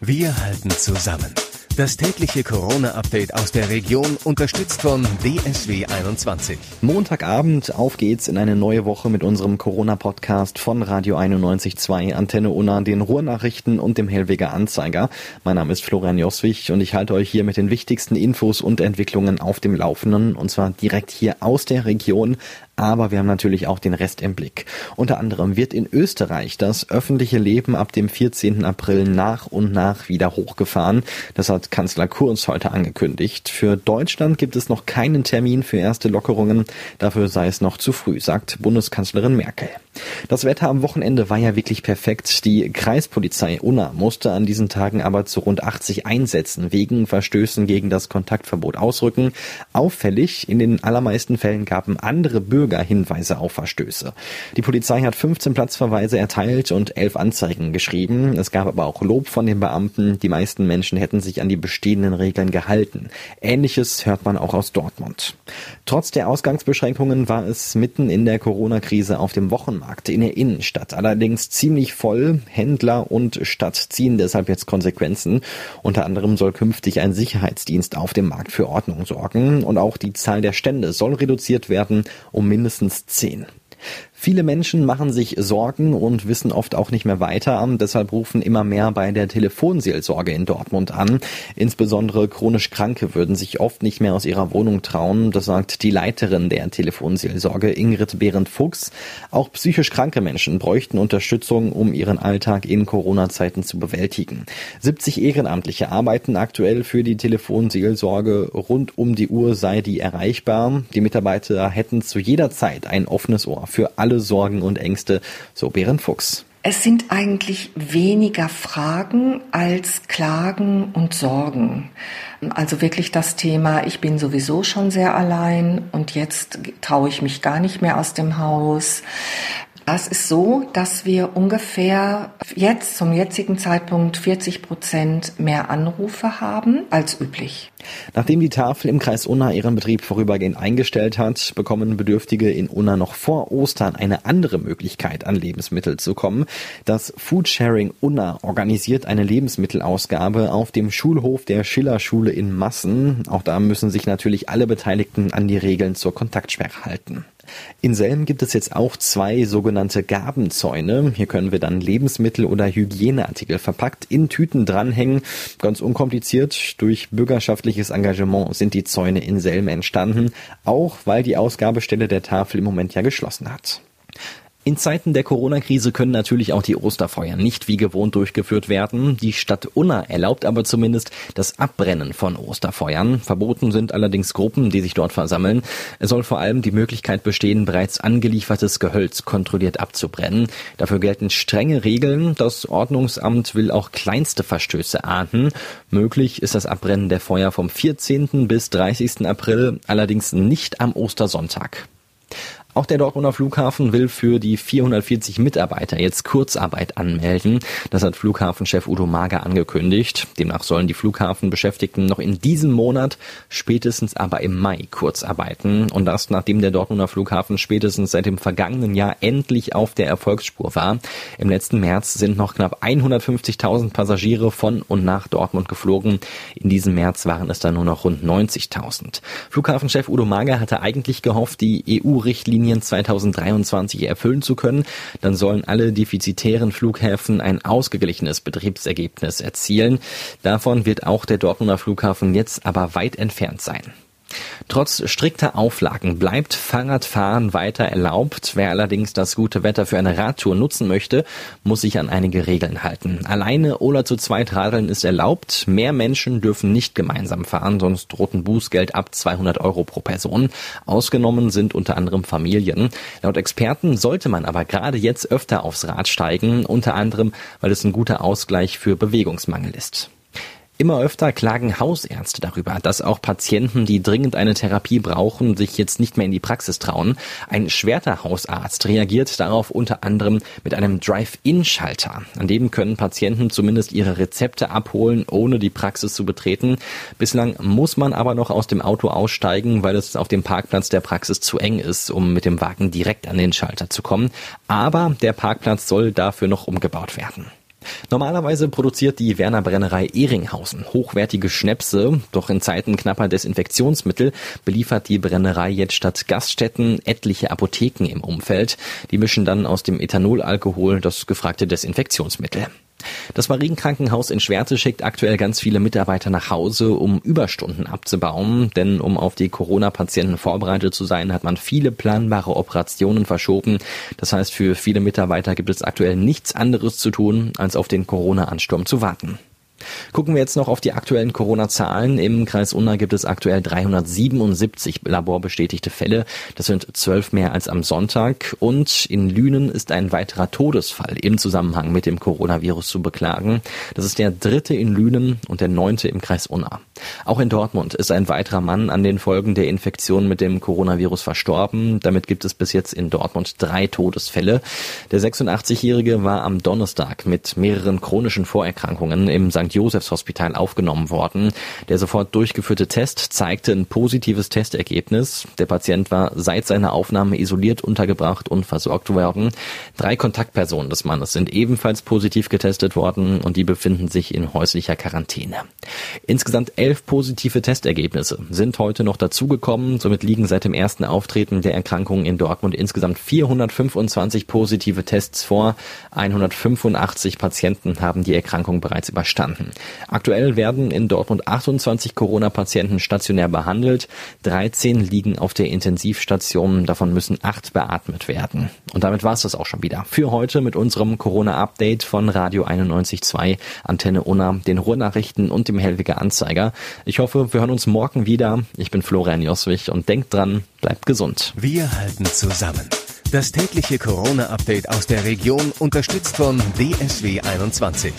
Wir halten zusammen. Das tägliche Corona-Update aus der Region, unterstützt von DSW 21. Montagabend, auf geht's in eine neue Woche mit unserem Corona-Podcast von Radio 91.2, Antenne Unna, den Ruhrnachrichten und dem Hellweger Anzeiger. Mein Name ist Florian Joswig und ich halte euch hier mit den wichtigsten Infos und Entwicklungen auf dem Laufenden und zwar direkt hier aus der Region aber wir haben natürlich auch den Rest im Blick. Unter anderem wird in Österreich das öffentliche Leben ab dem 14. April nach und nach wieder hochgefahren. Das hat Kanzler Kurz heute angekündigt. Für Deutschland gibt es noch keinen Termin für erste Lockerungen. Dafür sei es noch zu früh, sagt Bundeskanzlerin Merkel. Das Wetter am Wochenende war ja wirklich perfekt. Die Kreispolizei Unna musste an diesen Tagen aber zu rund 80 Einsätzen wegen Verstößen gegen das Kontaktverbot ausrücken. Auffällig, in den allermeisten Fällen gaben andere Bürger Hinweise auf Verstöße. Die Polizei hat 15 Platzverweise erteilt und 11 Anzeigen geschrieben. Es gab aber auch Lob von den Beamten. Die meisten Menschen hätten sich an die bestehenden Regeln gehalten. Ähnliches hört man auch aus Dortmund. Trotz der Ausgangsbeschränkungen war es mitten in der Corona-Krise auf dem Wochenmarkt Supermärkte in der Innenstadt allerdings ziemlich voll. Händler und Stadt ziehen deshalb jetzt Konsequenzen. Unter anderem soll künftig ein Sicherheitsdienst auf dem Markt für Ordnung sorgen und auch die Zahl der Stände soll reduziert werden um mindestens zehn. Viele Menschen machen sich Sorgen und wissen oft auch nicht mehr weiter. Deshalb rufen immer mehr bei der Telefonseelsorge in Dortmund an. Insbesondere chronisch Kranke würden sich oft nicht mehr aus ihrer Wohnung trauen. Das sagt die Leiterin der Telefonseelsorge Ingrid Behrendt-Fuchs. Auch psychisch kranke Menschen bräuchten Unterstützung, um ihren Alltag in Corona-Zeiten zu bewältigen. 70 Ehrenamtliche arbeiten aktuell für die Telefonseelsorge. Rund um die Uhr sei die erreichbar. Die Mitarbeiter hätten zu jeder Zeit ein offenes Ohr für alle alle Sorgen und Ängste, so Bären Fuchs. Es sind eigentlich weniger Fragen als Klagen und Sorgen. Also wirklich das Thema, ich bin sowieso schon sehr allein und jetzt traue ich mich gar nicht mehr aus dem Haus. Es ist so, dass wir ungefähr jetzt zum jetzigen Zeitpunkt 40 Prozent mehr Anrufe haben als üblich. Nachdem die Tafel im Kreis Unna ihren Betrieb vorübergehend eingestellt hat, bekommen Bedürftige in Unna noch vor Ostern eine andere Möglichkeit, an Lebensmittel zu kommen. Das Foodsharing Unna organisiert eine Lebensmittelausgabe auf dem Schulhof der Schillerschule in Massen. Auch da müssen sich natürlich alle Beteiligten an die Regeln zur Kontaktsperre halten. In Selm gibt es jetzt auch zwei sogenannte Gabenzäune. Hier können wir dann Lebensmittel oder Hygieneartikel verpackt in Tüten dranhängen. Ganz unkompliziert. Durch bürgerschaftliches Engagement sind die Zäune in Selm entstanden, auch weil die Ausgabestelle der Tafel im Moment ja geschlossen hat. In Zeiten der Corona-Krise können natürlich auch die Osterfeuer nicht wie gewohnt durchgeführt werden. Die Stadt Unna erlaubt aber zumindest das Abbrennen von Osterfeuern. Verboten sind allerdings Gruppen, die sich dort versammeln. Es soll vor allem die Möglichkeit bestehen, bereits angeliefertes Gehölz kontrolliert abzubrennen. Dafür gelten strenge Regeln. Das Ordnungsamt will auch kleinste Verstöße ahnden. Möglich ist das Abbrennen der Feuer vom 14. bis 30. April, allerdings nicht am Ostersonntag. Auch der Dortmunder Flughafen will für die 440 Mitarbeiter jetzt Kurzarbeit anmelden. Das hat Flughafenchef Udo Mager angekündigt. Demnach sollen die Flughafenbeschäftigten noch in diesem Monat, spätestens aber im Mai kurzarbeiten. Und das, nachdem der Dortmunder Flughafen spätestens seit dem vergangenen Jahr endlich auf der Erfolgsspur war. Im letzten März sind noch knapp 150.000 Passagiere von und nach Dortmund geflogen. In diesem März waren es dann nur noch rund 90.000. Flughafenchef Udo Mager hatte eigentlich gehofft, die EU-Richtlinie Richtlinien 2023 erfüllen zu können, dann sollen alle defizitären Flughäfen ein ausgeglichenes Betriebsergebnis erzielen. Davon wird auch der Dortmunder Flughafen jetzt aber weit entfernt sein. Trotz strikter Auflagen bleibt Fahrradfahren weiter erlaubt. Wer allerdings das gute Wetter für eine Radtour nutzen möchte, muss sich an einige Regeln halten. Alleine oder zu zweit radeln ist erlaubt. Mehr Menschen dürfen nicht gemeinsam fahren, sonst droht ein Bußgeld ab 200 Euro pro Person. Ausgenommen sind unter anderem Familien. Laut Experten sollte man aber gerade jetzt öfter aufs Rad steigen, unter anderem, weil es ein guter Ausgleich für Bewegungsmangel ist. Immer öfter klagen Hausärzte darüber, dass auch Patienten, die dringend eine Therapie brauchen, sich jetzt nicht mehr in die Praxis trauen. Ein Schwerter Hausarzt reagiert darauf unter anderem mit einem Drive-In-Schalter. An dem können Patienten zumindest ihre Rezepte abholen, ohne die Praxis zu betreten. Bislang muss man aber noch aus dem Auto aussteigen, weil es auf dem Parkplatz der Praxis zu eng ist, um mit dem Wagen direkt an den Schalter zu kommen. Aber der Parkplatz soll dafür noch umgebaut werden. Normalerweise produziert die Werner Brennerei Ehringhausen hochwertige Schnäpse, doch in Zeiten knapper Desinfektionsmittel beliefert die Brennerei jetzt statt Gaststätten etliche Apotheken im Umfeld. Die mischen dann aus dem Ethanolalkohol das gefragte Desinfektionsmittel. Das Marienkrankenhaus in Schwerte schickt aktuell ganz viele Mitarbeiter nach Hause, um Überstunden abzubauen. Denn um auf die Corona-Patienten vorbereitet zu sein, hat man viele planbare Operationen verschoben. Das heißt, für viele Mitarbeiter gibt es aktuell nichts anderes zu tun, als auf den Corona-Ansturm zu warten. Gucken wir jetzt noch auf die aktuellen Corona-Zahlen. Im Kreis Unna gibt es aktuell 377 laborbestätigte Fälle. Das sind zwölf mehr als am Sonntag. Und in Lünen ist ein weiterer Todesfall im Zusammenhang mit dem Coronavirus zu beklagen. Das ist der dritte in Lünen und der neunte im Kreis Unna. Auch in Dortmund ist ein weiterer Mann an den Folgen der Infektion mit dem Coronavirus verstorben. Damit gibt es bis jetzt in Dortmund drei Todesfälle. Der 86-Jährige war am Donnerstag mit mehreren chronischen Vorerkrankungen im St. Josefs Hospital aufgenommen worden. Der sofort durchgeführte Test zeigte ein positives Testergebnis. Der Patient war seit seiner Aufnahme isoliert untergebracht und versorgt worden. Drei Kontaktpersonen des Mannes sind ebenfalls positiv getestet worden und die befinden sich in häuslicher Quarantäne. Insgesamt elf positive Testergebnisse sind heute noch dazugekommen. Somit liegen seit dem ersten Auftreten der Erkrankung in Dortmund insgesamt 425 positive Tests vor. 185 Patienten haben die Erkrankung bereits überstanden. Aktuell werden in Dortmund 28 Corona-Patienten stationär behandelt. 13 liegen auf der Intensivstation. Davon müssen acht beatmet werden. Und damit war es das auch schon wieder. Für heute mit unserem Corona-Update von Radio 91.2, Antenne Unna, den Ruhrnachrichten und dem Hellwiger Anzeiger. Ich hoffe, wir hören uns morgen wieder. Ich bin Florian Joswig und denkt dran, bleibt gesund. Wir halten zusammen. Das tägliche Corona-Update aus der Region unterstützt von DSW 21.